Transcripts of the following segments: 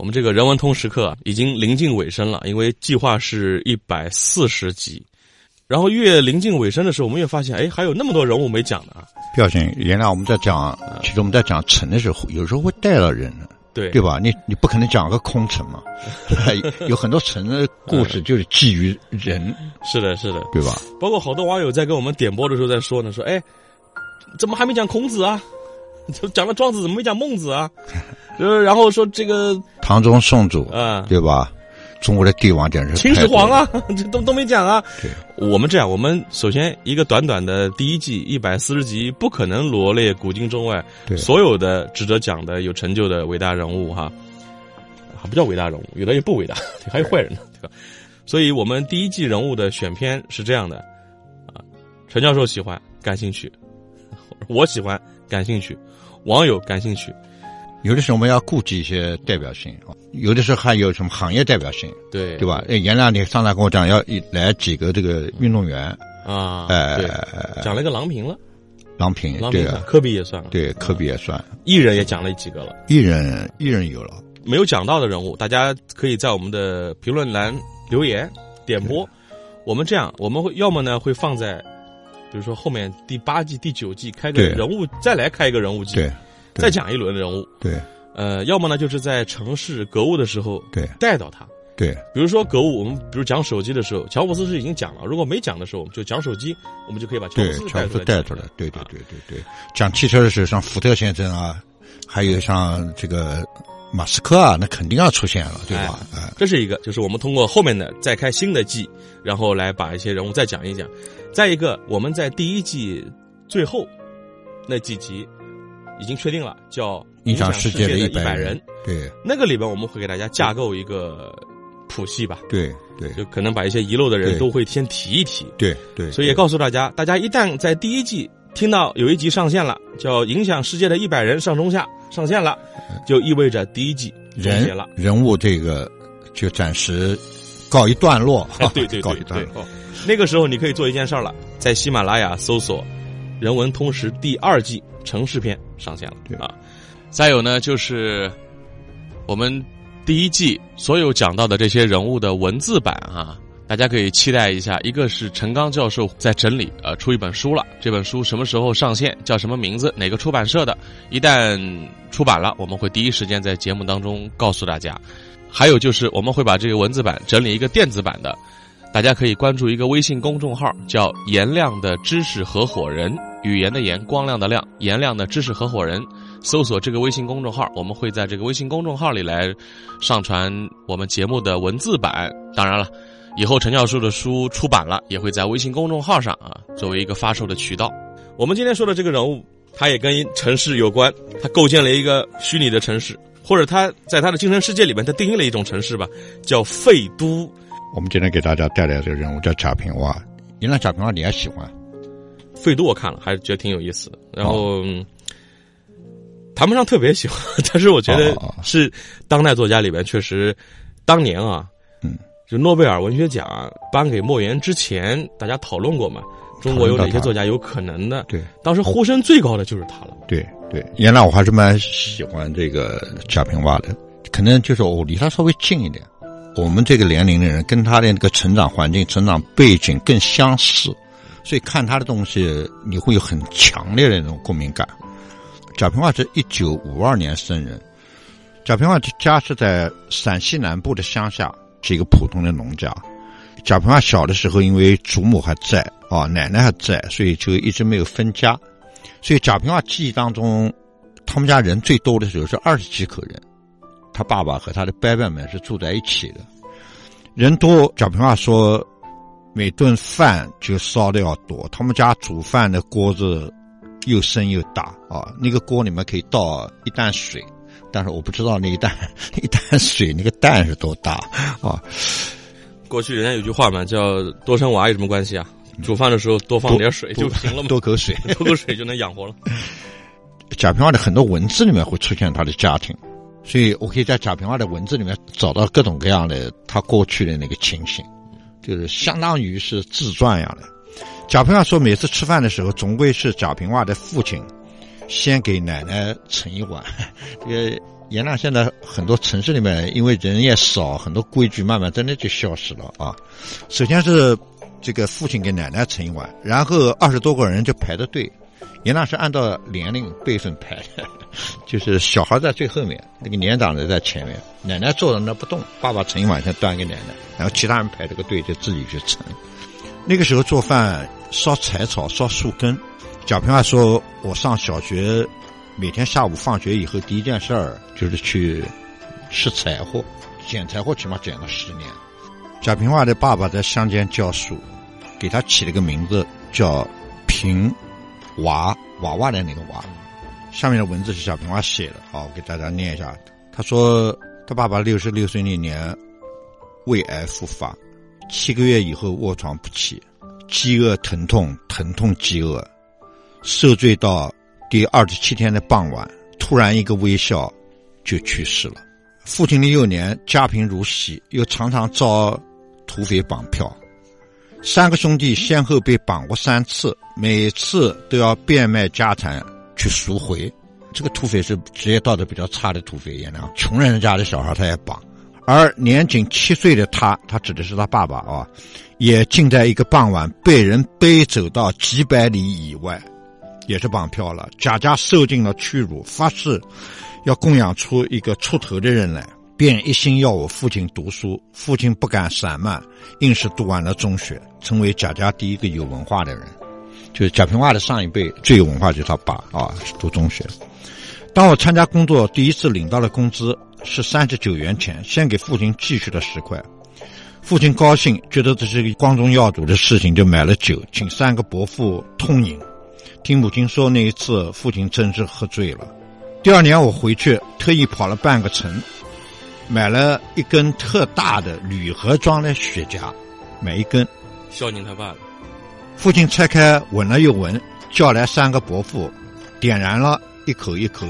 我们这个人文通识课已经临近尾声了，因为计划是一百四十集。然后越临近尾声的时候，我们越发现，哎，还有那么多人物没讲呢。不要紧，原来我们在讲，其实我们在讲城的时候，有时候会带到人的，对对吧？你你不可能讲个空城嘛，有很多城的故事就是基于人，是的，是的，对吧？包括好多网友在跟我们点播的时候在说呢，说，哎，怎么还没讲孔子啊？讲了庄子，怎么没讲孟子啊？呃，然后说这个 唐宗宋祖，啊，对吧？中国的帝王简直秦始皇啊，这都都没讲啊。对，我们这样，我们首先一个短短的第一季一百四十集，不可能罗列古今中外对所有的值得讲的有成就的伟大人物哈，还不叫伟大人物，有的也不伟大，还有坏人呢，对吧？所以我们第一季人物的选片是这样的啊，陈教授喜欢感兴趣，我喜欢感兴趣，网友感兴趣，有的时候我们要顾及一些代表性啊，有的时候还有什么行业代表性，对对吧？哎，原来你上来跟我讲要一来几个这个运动员，啊，哎，讲了一个郎平了，郎平郎平对啊，科比也算了，对，科比也算，艺人也讲了几个了。艺人艺人有了，没有讲到的人物，大家可以在我们的评论栏留言点播。我们这样，我们会要么呢会放在，比如说后面第八季、第九季开个人物，再来开一个人物季，对对再讲一轮人物。对呃，要么呢就是在城市格物的时候对带到他。对比如说格物，我们比如讲手机的时候，乔布斯是已经讲了，如果没讲的时候，我们就讲手机，我们就可以把乔布，斯乔布斯带出来带出来，对对啊对对对。讲汽车的时候，像福特先生啊，还有像这个马斯克啊，那肯定要出现了，对吧？哎，这是一个，就是我们通过后面的再开新的季，然后来把一些人物再讲一讲。再一个，我们在第一季最后那几集已经确定了，叫影响世世界的一100人人。对那个里边我们会给大家架构一个谱系吧，对对就可能把一些遗漏的人都会先提一提。对对，所以也告诉大家，大家一旦在第一季听到有一集上线了，叫《影响世界的一百人》上中下上线了，就意味着第一季终结人了。人物这个就暂时告一段落，哎，对对告对对一段落。，那个时候你可以做一件事儿了，在喜马拉雅搜索《人文通识》第二季城市篇上线了对啊。再有呢，就是我们第一季所有讲到的这些人物的文字版啊，大家可以期待一下。一个是陈刚教授在整理，呃，出一本书了。这本书什么时候上线？叫什么名字？哪个出版社的？一旦出版了，我们会第一时间在节目当中告诉大家。还有就是，我们会把这个文字版整理一个电子版的，大家可以关注一个微信公众号，叫“颜亮的知识合伙人”，语言的言，光亮的亮，颜亮的知识合伙人。搜索这个微信公众号，我们会在这个微信公众号里来上传我们节目的文字版。当然了，以后陈教授的书出版了，也会在微信公众号上啊，作为一个发售的渠道。我们今天说的这个人物，他也跟城市有关，他构建了一个虚拟的城市，或者他在他的精神世界里面，他定义了一种城市吧，叫废都。我们今天给大家带来这个人物叫贾平凹，原来贾平凹你还喜欢？废都我看了，还是觉得挺有意思的。然后、嗯谈不上特别喜欢，但是我觉得是当代作家里面确实，当年啊，嗯，就诺贝尔文学奖颁给莫言之前，大家讨论过嘛，中国有哪些作家有可能的？对当时呼声最高的就是他了。对对，原来我还是蛮喜欢这个贾平凹的，可能就是我离他稍微近一点。我们这个年龄的人跟他的那个成长环境、成长背景更相似，所以看他的东西你会有很强烈的那种共鸣感。贾平凹是一九五二年生人，贾平凹家是在陕西南部的乡下，是一个普通的农家。贾平凹小的时候，因为祖母还在啊，奶奶还在，所以就一直没有分家。所以贾平凹记忆当中，他们家人最多的时候是二十几口人，他爸爸和他的伯伯们是住在一起的，人多。贾平凹说，每顿饭就烧的要多，他们家煮饭的锅子又深又大啊，那个锅里面可以倒一担水，但是我不知道那一担 一担水那个担是多大啊。过去人家有句话嘛，叫“多生娃”有什么关系啊？煮饭的时候多放点水就行了嘛，多口水，多口水就能养活了。贾平凹的很多文字里面会出现他的家庭，所以我可以在贾平凹的文字里面找到各种各样的他过去的那个情形，就是相当于是自传一样的。贾平凹说，每次吃饭的时候，总归是贾平凹的父亲先给奶奶盛一碗。这个延安现在很多城市里面，因为人也少，很多规矩慢慢真的就消失了啊。首先是这个父亲给奶奶盛一碗，然后二十多个人就排着队。严那是按照年龄辈分排的，就是小孩在最后面，那个年长的在前面，奶奶坐在那不动，爸爸盛一碗先端给奶奶，然后其他人排这个队就自己去盛。那个时候做饭烧柴草、烧树根。贾平凹说：“我上小学，每天下午放学以后第一件事儿就是去拾柴火，捡柴火起码捡了十年。”贾平凹的爸爸在乡间教书，给他起了个名字叫平。娃娃娃的那个娃，下面的文字是贾平娃写的，好，我给大家念一下。他说，他爸爸六十六岁那年胃癌复发，七个月以后卧床不起，饥饿疼痛，疼痛饥饿，受罪到第二十七天的傍晚，突然一个微笑就去世了。父亲的幼年家贫如洗，又常常遭土匪绑票。三个兄弟先后被绑过三次，每次都要变卖家产去赎回。这个土匪是职业道德比较差的土匪，也那穷人家的小孩他也绑。而年仅七岁的他，他指的是他爸爸啊，也竟在一个傍晚被人背走到几百里以外，也是绑票了。贾家受尽了屈辱，发誓要供养出一个出头的人来。便一心要我父亲读书，父亲不敢散漫，硬是读完了中学，成为贾家第一个有文化的人。就是贾平凹的上一辈最有文化，就是他爸啊，读中学。当我参加工作第一次领到了工资是三十九元钱，先给父亲寄去了十块。父亲高兴，觉得这是个光宗耀祖的事情，就买了酒，请三个伯父痛饮。听母亲说，那一次父亲真是喝醉了。第二年我回去，特意跑了半个城。买了一根特大的铝盒装的雪茄，买一根，孝敬他爸了。父亲拆开闻了又闻，叫来三个伯父，点燃了一口一口，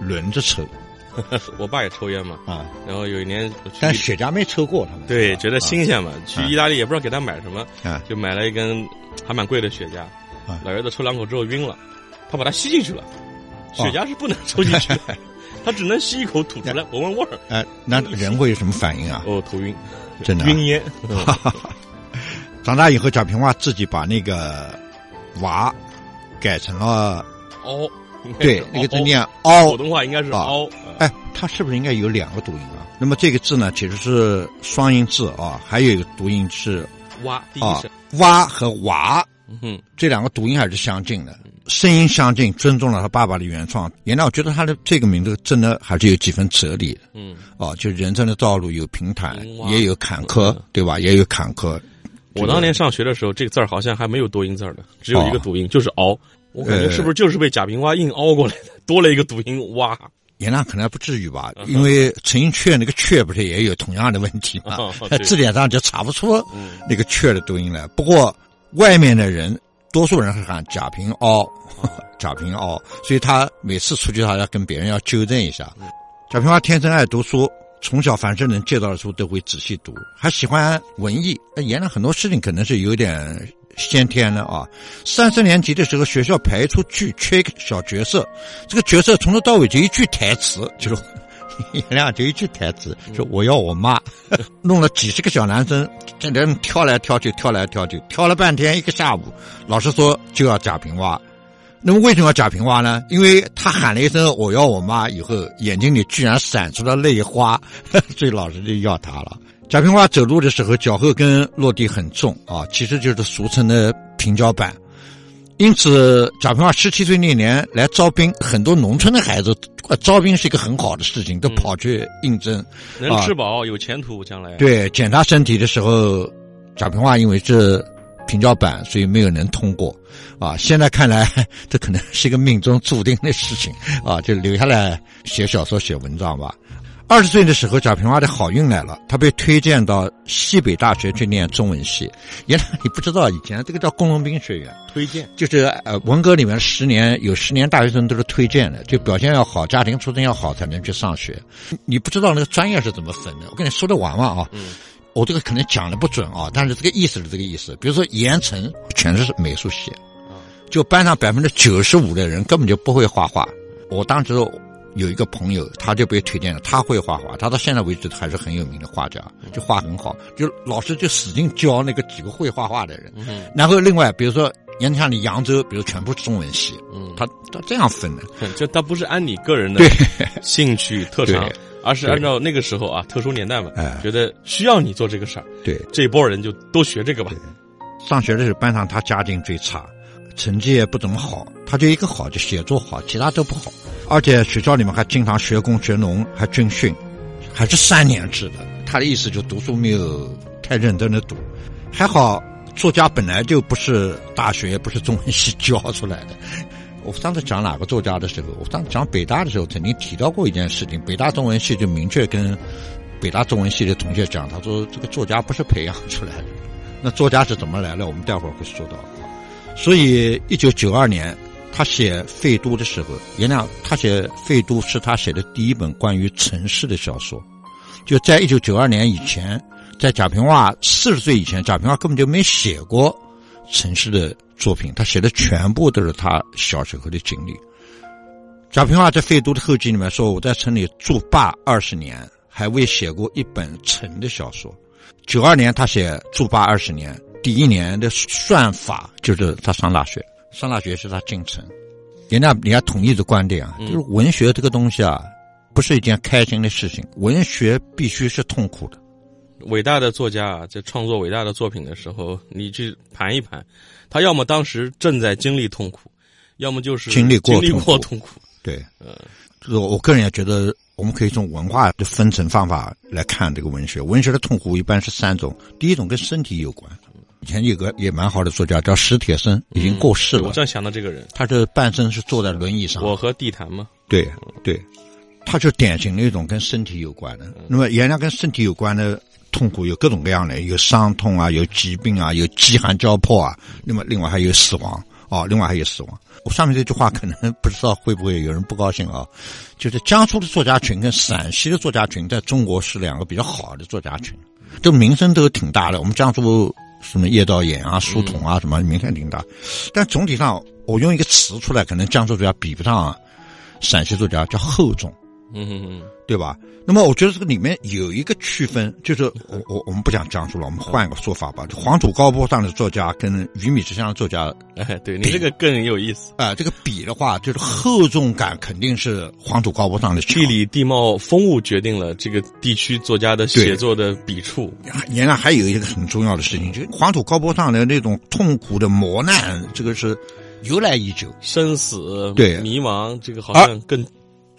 轮着抽。我爸也抽烟嘛啊，然后有一年，但雪茄没抽过，他们对觉得新鲜嘛，去意大利也不知道给他买什么啊，就买了一根还蛮贵的雪茄。老爷子抽两口之后晕了，他把它吸进去了，雪茄是不能抽进去的。他只能吸一口吐出来，闻闻味儿。哎，那人会有什么反应啊？哦，头晕，真的晕烟。长大以后，贾平凹自己把那个“娃”改成了“凹”，对，那个字念“凹”。普通话应该是“凹”。哎，它是不是应该有两个读音啊？那么这个字呢，其实是双音字啊，还有一个读音是“蛙”。啊，“蛙”和“娃”，嗯，这两个读音还是相近的。声音相近，尊重了他爸爸的原创。原来我觉得他的这个名字真的还是有几分哲理的。嗯，哦，就人生的道路有平坦，也有坎坷，对吧？也有坎坷。我当年上学的时候，这个字儿好像还没有多音字的，只有一个读音，就是“熬”。我感觉是不是就是被贾平凹硬凹过来的？多了一个读音“蛙”。原来可能还不至于吧，因为陈寅恪那个“恪”不是也有同样的问题吗？字典上就查不出那个“恪”的读音来。不过外面的人。多数人会喊贾平凹，贾平凹，所以他每次出去，他要跟别人要纠正一下。贾平凹天生爱读书，从小凡是能借到的书都会仔细读，还喜欢文艺。演了很多事情可能是有点先天的啊。三四年级的时候，学校排一出剧，缺一个小角色，这个角色从头到尾就一句台词，就是。颜 亮就一句台词说：“我要我妈。”弄了几十个小男生，在那挑来挑去，挑来挑去，挑了半天一个下午。老师说就要贾平凹。那么为什么要贾平凹呢？因为他喊了一声“我要我妈”以后，眼睛里居然闪出了泪花，所以老师就要他了。贾平凹走路的时候脚后跟落地很重啊，其实就是俗称的平脚板。因此，贾平凹十七岁那年来招兵，很多农村的孩子，招兵是一个很好的事情，都跑去应征，能吃饱，有前途，将来。对，检查身体的时候，贾平凹因为是平交版，所以没有能通过。啊，现在看来，这可能是一个命中注定的事情啊，就留下来写小说、写文章吧。二十岁的时候，贾平凹的好运来了，他被推荐到西北大学去念中文系。原来你不知道，以前这个叫工农兵学院，推荐就是呃文革里面十年有十年大学生都是推荐的，就表现要好，家庭出身要好才能去上学。你不知道那个专业是怎么分的，我跟你说的玩玩啊。嗯。我这个可能讲的不准啊，但是这个意思是这个意思。比如说盐城全是美术系，就班上百分之九十五的人根本就不会画画。我当时。有一个朋友，他就被推荐了。他会画画，他到现在为止还是很有名的画家，就画很好。就老师就使劲教那个几个会画画的人。然后另外，比如说，你像你扬州，比如全部是中文系，嗯他他这样分的，就他不是按你个人的兴趣特长，而是按照那个时候啊特殊年代嘛，觉得需要你做这个事儿。对，这一波人就都学这个吧。上学的时候，班上他家境最差，成绩也不怎么好，他就一个好，就写作好，其他都不好。而且学校里面还经常学工学农，还军训，还是三年制的。他的意思就读书没有太认真的读，还好作家本来就不是大学不是中文系教出来的。我上次讲哪个作家的时候，我上次讲北大的时候曾经提到过一件事情，北大中文系就明确跟北大中文系的同学讲，他说这个作家不是培养出来的，那作家是怎么来的？我们待会儿会说到。所以一九九二年。他写《废都》的时候，原谅他写《废都》是他写的第一本关于城市的小说。就在一九九二年以前，在贾平凹四十岁以前，贾平凹根本就没写过城市的作品，他写的全部都是他小时候的经历。贾平凹在《废都》的后记里面说：“我在城里住罢二十年，还未写过一本城的小说。”九二年他写住罢二十年，第一年的算法就是他上大学。上大学是他进城，人家人家统一的观点啊，就是文学这个东西啊，不是一件开心的事情，文学必须是痛苦的。伟大的作家啊，在创作伟大的作品的时候，你去盘一盘，他要么当时正在经历痛苦，要么就是经历过经历过痛苦。对，呃，就是我个人也觉得，我们可以从文化的分层方法来看这个文学。文学的痛苦一般是三种，第一种跟身体有关。以前有个也蛮好的作家叫史铁生，已经过世了。我正想到这个人，他是半身是坐在轮椅上。我和地坛吗？对对，他就典型的一种跟身体有关的。那么，原来跟身体有关的痛苦有各种各样的，有伤痛啊，有疾病啊，有饥寒交迫啊。那么，另外还有死亡啊，另外还有死亡。我上面这句话可能不知道会不会有人不高兴啊？就是江苏的作家群跟陕西的作家群，在中国是两个比较好的作家群，这名声都挺大的。我们江苏。什么叶道衍啊、苏童啊，什么名声挺大，但总体上，我用一个词出来，可能江苏作家比不上陕西作家，叫厚重。嗯嗯嗯，对吧？那么我觉得这个里面有一个区分，就是我我我们不讲江苏了，我们换一个说法吧。黄土高坡上的作家跟鱼米之乡的作家，哎，对你这个更有意思啊。这个比的话，就是厚重感肯定是黄土高坡上的。地理地貌风物决定了这个地区作家的写作的笔触。原来还有一个很重要的事情，就是黄土高坡上的那种痛苦的磨难，这个是由来已久，生死对迷茫，这个好像更。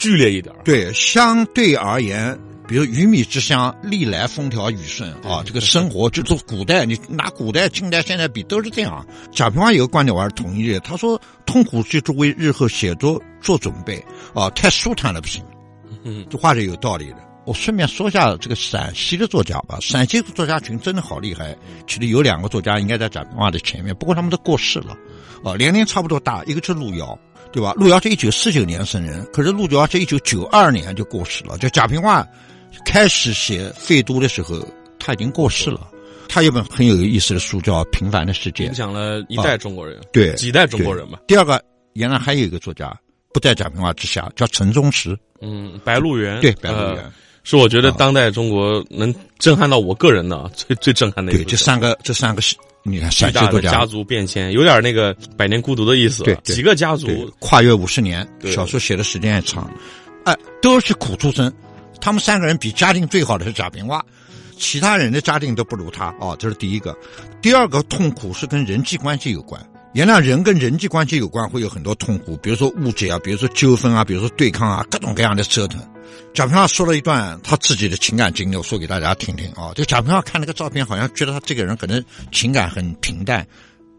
剧烈一点对，相对而言，比如鱼米之乡历来风调雨顺啊，这个生活就做古代，你拿古代、近代、现代比都是这样。贾平凹有个观点我还是同意的，他说痛苦就是为日后写作做准备啊，太舒坦了不行。嗯，这话是有道理的。我顺便说一下这个陕西的作家吧，陕西作家群真的好厉害，其实有两个作家应该在贾平凹的前面，不过他们都过世了，啊，年龄差不多大，一个是路遥。对吧？路遥是一九四九年生人，可是路遥是一九九二年就过世了。就贾平凹开始写《废都》的时候，他已经过世了。他有本很有意思的书叫《平凡的世界》，影响了一代中国人，对几代中国人吧。第二个，原来还有一个作家不在贾平凹之下，叫陈忠实。嗯，《白鹿原》对，《白鹿原》是我觉得当代中国能震撼到我个人的 最最震撼的一对，这三个这三个是。你看，巨大的家族变迁，有点那个《百年孤独》的意思。对，几个家族跨越五十年，小说写的时间也长。哎，都是苦出身。他们三个人比家境最好的是贾平凹，其他人的家境都不如他。哦，这是第一个。第二个痛苦是跟人际关系有关。原来人跟人际关系有关，会有很多痛苦，比如说误解啊，比如说纠纷啊，比如说对抗啊，各种各样的折腾。贾平凹说了一段他自己的情感经历，我说给大家听听啊。就贾平凹看那个照片，好像觉得他这个人可能情感很平淡。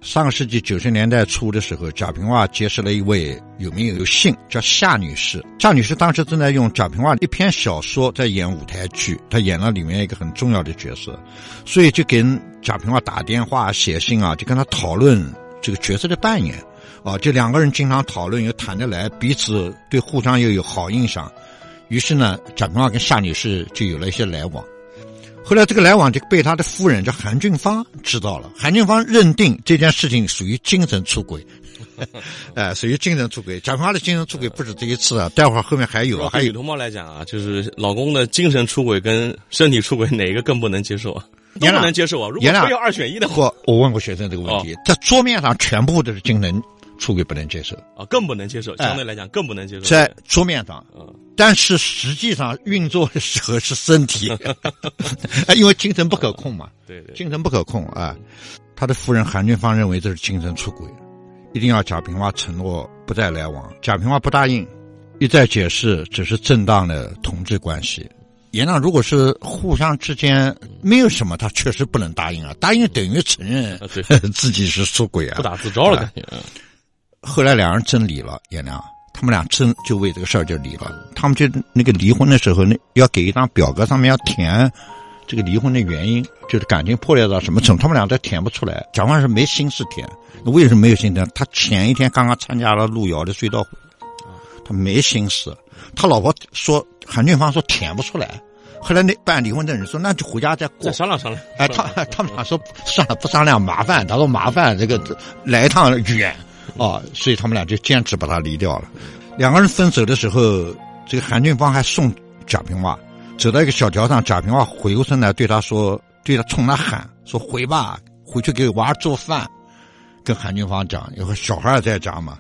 上个世纪九十年代初的时候，贾平凹结识了一位有名有姓叫夏女士。夏女士当时正在用贾平凹一篇小说在演舞台剧，她演了里面一个很重要的角色，所以就跟贾平凹打电话、写信啊，就跟他讨论这个角色的扮演。啊，就两个人经常讨论，又谈得来，彼此对互相又有好印象。于是呢，贾平凹跟夏女士就有了一些来往。后来这个来往就被他的夫人叫韩俊芳知道了。韩俊芳认定这件事情属于精神出轨，哎，属于精神出轨。贾平凹的精神出轨不止这一次啊，待会儿后面还有。还有女同胞来讲啊，就是老公的精神出轨跟身体出轨哪一个更不能接受啊？都不能接受啊！如果非要二选一的话，我问过学生这个问题，在桌面上全部都是精神。出轨不能接受啊，更不能接受。相对来讲，更不能接受。在桌面上，嗯，但是实际上运作的时候是身体，因为精神不可控嘛。对对，精神不可控啊。他的夫人韩俊芳认为这是精神出轨，一定要贾平凹承诺不再来往。贾平凹不答应，一再解释只是正当的同志关系。严亮如果是互相之间没有什么，他确实不能答应啊。答应等于承认 自己是出轨啊，不打自招了感觉。后来两人真离了，颜良，他们俩真就为这个事儿就离了。他们就那个离婚的时候，那要给一张表格，上面要填这个离婚的原因，就是感情破裂到什么程度。他们俩都填不出来，蒋万是没心思填。那为什么没有心思？他前一天刚刚参加了路遥的追悼会，他没心思。他老婆说，韩俊芳说舔不出来。后来那办离婚的人说，那就回家再过商量商量。哎，他他们俩说算了，不商量麻烦。他说麻烦这个来一趟远。啊，所以他们俩就坚持把他离掉了。两个人分手的时候，这个韩俊芳还送贾平凹，走到一个小桥上，贾平凹回过身来对他说：“对他冲他喊说回吧，回去给娃做饭。”跟韩俊芳讲，有个小孩在家嘛。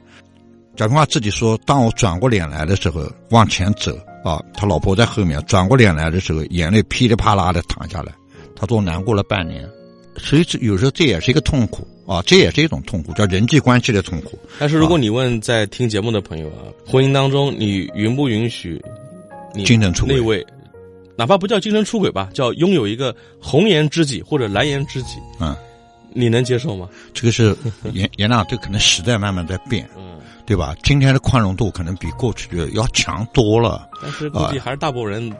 贾平凹自己说：“当我转过脸来的时候，往前走啊，他老婆在后面。转过脸来的时候，眼泪噼里啪啦的淌下来。他说难过了半年。”所以这有时候这也是一个痛苦啊，这也是一种痛苦，叫人际关系的痛苦。但是如果你问在听节目的朋友啊，婚姻当中你允不允许你精神出轨那位，哪怕不叫精神出轨吧，叫拥有一个红颜知己或者蓝颜知己，嗯，你能接受吗？这个是严严亮，这可能时代慢慢在变，嗯，对吧？今天的宽容度可能比过去的要强多了，但是估计还是大部分人。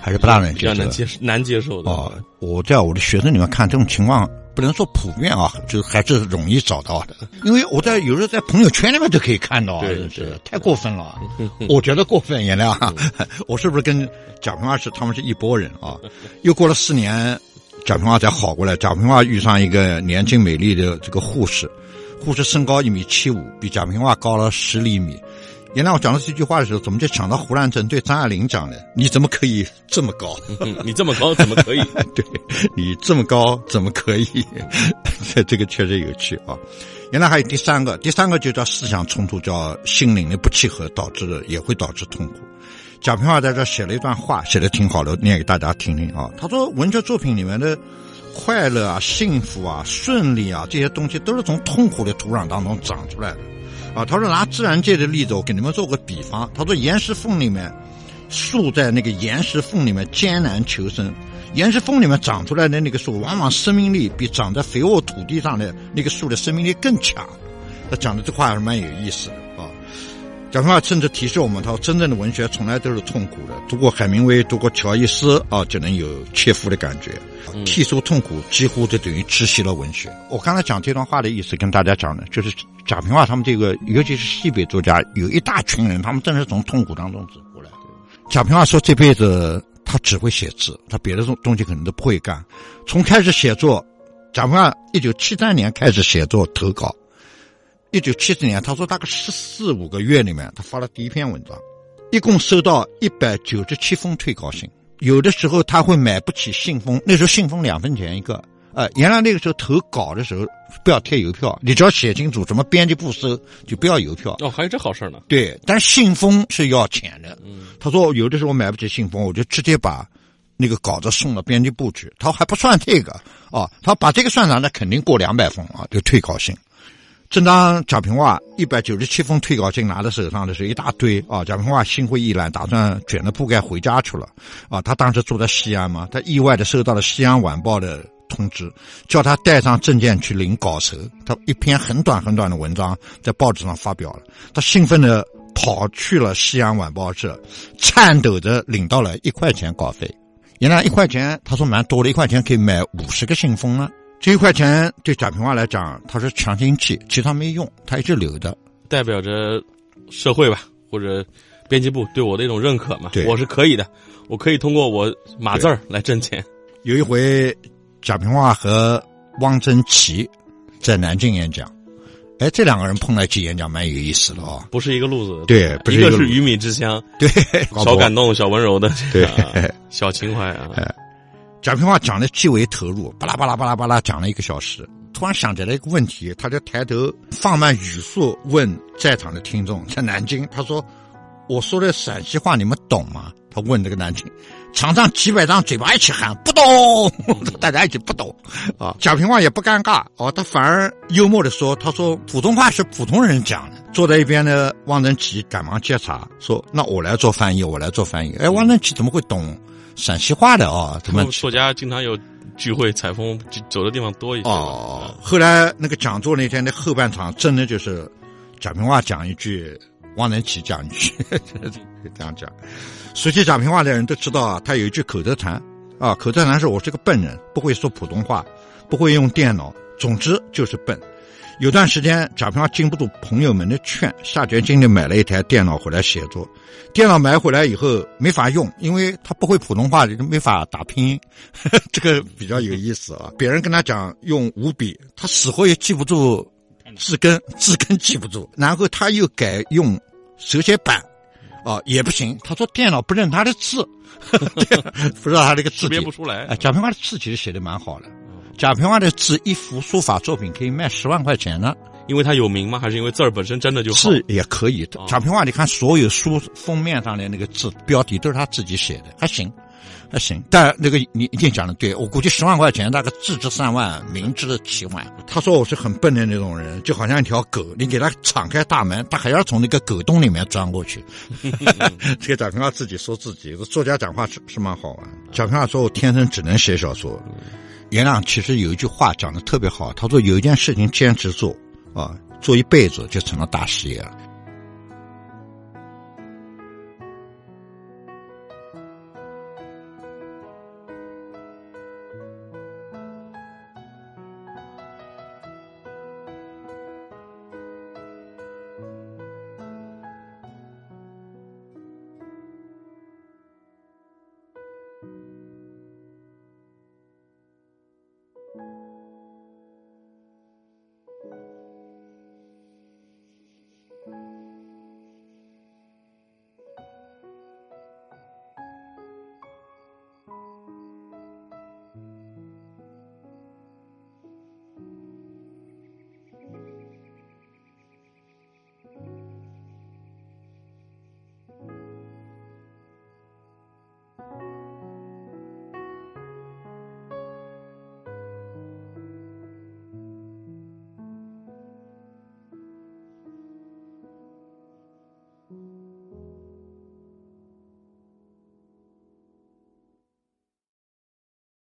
还是不大能接受，难接受，难接受的哦。我在我的学生里面看这种情况，不能说普遍啊，就还是容易找到的。因为我在有时候在朋友圈里面都可以看到，对是太过分了。我觉得过分，原谅。我是不是跟贾平凹是他们是一拨人啊？又过了四年，贾平凹才好过来。贾平凹遇上一个年轻美丽的这个护士，护士身高一米七五，比贾平凹高了十厘米。原来我讲到这句话的时候，怎么就想到胡兰成对张爱玲讲的？你怎么可以这么高？你这么高怎么可以？对，你这么高怎么可以？这个确实有趣啊。原来还有第三个，第三个就叫思想冲突，叫心灵的不契合，导致的也会导致痛苦。贾平凹在这写了一段话，写的挺好的，念给大家听听啊。他说，文学作品里面的快乐啊、幸福啊、顺利啊这些东西，都是从痛苦的土壤当中长出来的。啊，他说拿自然界的例子，我给你们做个比方。他说岩石缝里面，树在那个岩石缝里面艰难求生，岩石缝里面长出来的那个树，往往生命力比长在肥沃土地上的那个树的生命力更强。他讲的这话还是蛮有意思的啊。讲话甚至提示我们，他说真正的文学从来都是痛苦的。读过海明威，读过乔伊斯啊，就能有切肤的感觉。剔除痛苦，几乎就等于窒息了文学。我刚才讲这段话的意思，跟大家讲的，就是贾平凹他们这个，尤其是西北作家，有一大群人，他们正是从痛苦当中走过来的。贾平凹说，这辈子他只会写字，他别的东东西可能都不会干。从开始写作，贾平凹一九七三年开始写作投稿，一九七四年，他说大概十四五个月里面，他发了第一篇文章，一共收到一百九十七封退稿信。有的时候他会买不起信封，那时候信封两分钱一个。呃，原来那个时候投稿的时候不要贴邮票，你只要写清楚什么编辑部收，就不要邮票。哦，还有这好事呢。对，但信封是要钱的。嗯，他说有的时候我买不起信封，我就直接把那个稿子送到编辑部去。他还不算这个啊，他把这个算上，那肯定过两百封啊，就退稿信。正当贾平凹一百九十七封退稿信拿在手上的时候，一大堆啊！贾平凹心灰意懒，打算卷着铺盖回家去了。啊，他当时住在西安嘛，他意外的收到了《西安晚报》的通知，叫他带上证件去领稿酬。他一篇很短很短的文章在报纸上发表了，他兴奋的跑去了《西安晚报》社，颤抖着领到了一块钱稿费。原来一块钱，他说蛮多的，一块钱可以买五十个信封了。这一块钱对贾平凹来讲，他是强心剂，其他没用，他一直留着，代表着社会吧，或者编辑部对我的一种认可嘛。对，我是可以的，我可以通过我码字儿来挣钱。有一回，贾平凹和汪曾祺在南京演讲，哎，这两个人碰在一起演讲蛮有意思的哦，不是一个路子。对，一个是鱼米之乡，对，小感动、小温柔的对小情怀啊。贾平凹讲的极为投入，巴拉巴拉巴拉巴拉讲了一个小时。突然想起来一个问题，他就抬头放慢语速问在场的听众：在南京，他说：“我说的陕西话你们懂吗？”他问这个南京，场上几百张嘴巴一起喊不懂，大家一起不懂啊。贾平凹也不尴尬哦，他反而幽默的说：“他说普通话是普通人讲的。”坐在一边的汪曾祺赶忙接茬说：“那我来做翻译，我来做翻译。”哎，汪曾祺怎么会懂？陕西话的啊，他们作家经常有聚会采风，走的地方多一些。哦，后来那个讲座那天的后半场，真的就是贾平凹讲一句，汪曾祺讲一句，这样讲。熟悉贾平凹的人都知道啊，他有一句口头禅啊，口头禅是我是个笨人，不会说普通话，不会用电脑，总之就是笨。有段时间，贾平凹经不住朋友们的劝，下决心的买了一台电脑回来写作。电脑买回来以后没法用，因为他不会普通话，就没法打拼音。这个比较有意思啊！别人跟他讲用五笔，他死活也记不住字根，字根记不住。然后他又改用手写板，啊，也不行。他说电脑不认他的字，不知道他这个字别不出来。贾平凹的字其实写的蛮好的。贾平凹的字，一幅书法作品可以卖十万块钱呢。因为他有名吗？还是因为字儿本身真的就好？字也可以。贾平凹，你看所有书封面上的那个字标题都是他自己写的，还行，还行。但那个你一定讲的对，我估计十万块钱，大概字值三万，名值七万。他说我是很笨的那种人，就好像一条狗，你给他敞开大门，他还要从那个狗洞里面钻过去。这个贾平凹自己说自己，作家讲话是是蛮好玩。贾平凹说我天生只能写小说。袁亮其实有一句话讲的特别好，他说有一件事情坚持做，啊，做一辈子就成了大事业了。